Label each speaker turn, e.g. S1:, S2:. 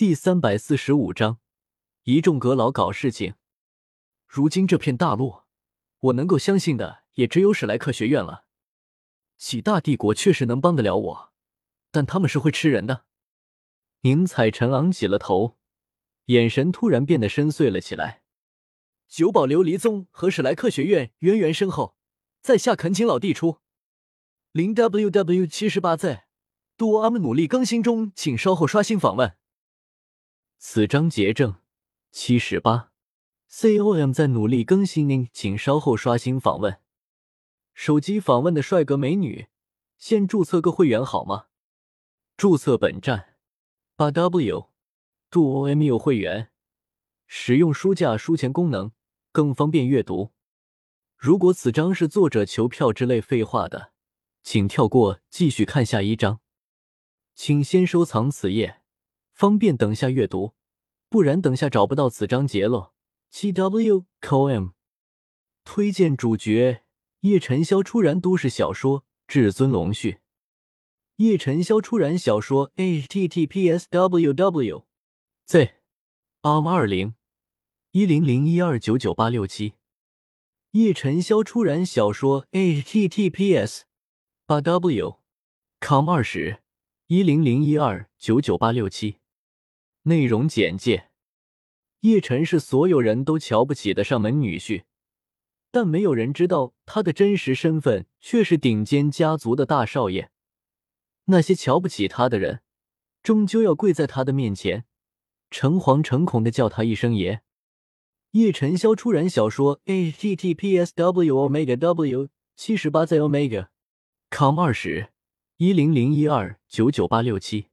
S1: 第三百四十五章，一众阁老搞事情。如今这片大陆，我能够相信的也只有史莱克学院了。几大帝国确实能帮得了我，但他们是会吃人的。宁采臣昂起了头，眼神突然变得深邃了起来。九宝琉璃宗和史莱克学院渊源深厚，在下恳请老弟出。零 ww 七十八 z，多阿们努力更新中，请稍后刷新访问。此章节正七十八，com 在努力更新，您请稍后刷新访问。手机访问的帅哥美女，先注册个会员好吗？注册本站八 w 度 OMU 会员，使用书架书签功能更方便阅读。如果此章是作者求票之类废话的，请跳过，继续看下一章。请先收藏此页。方便等下阅读，不然等下找不到此章节了。七 w com 推荐主角叶晨霄出燃都市小说《至尊龙续》。叶晨霄出燃小说 H T T P S W W Z R 二零一零零一二九九八六七。叶晨霄出燃小说 https 八 w com 二十一零零一二九九八六七。内容简介：叶晨是所有人都瞧不起的上门女婿，但没有人知道他的真实身份却是顶尖家族的大少爷。那些瞧不起他的人，终究要跪在他的面前，诚惶诚恐的叫他一声爷。叶晨萧出燃小说 https w omega w 七十八在 omega com 二十一零零一二九九八六七。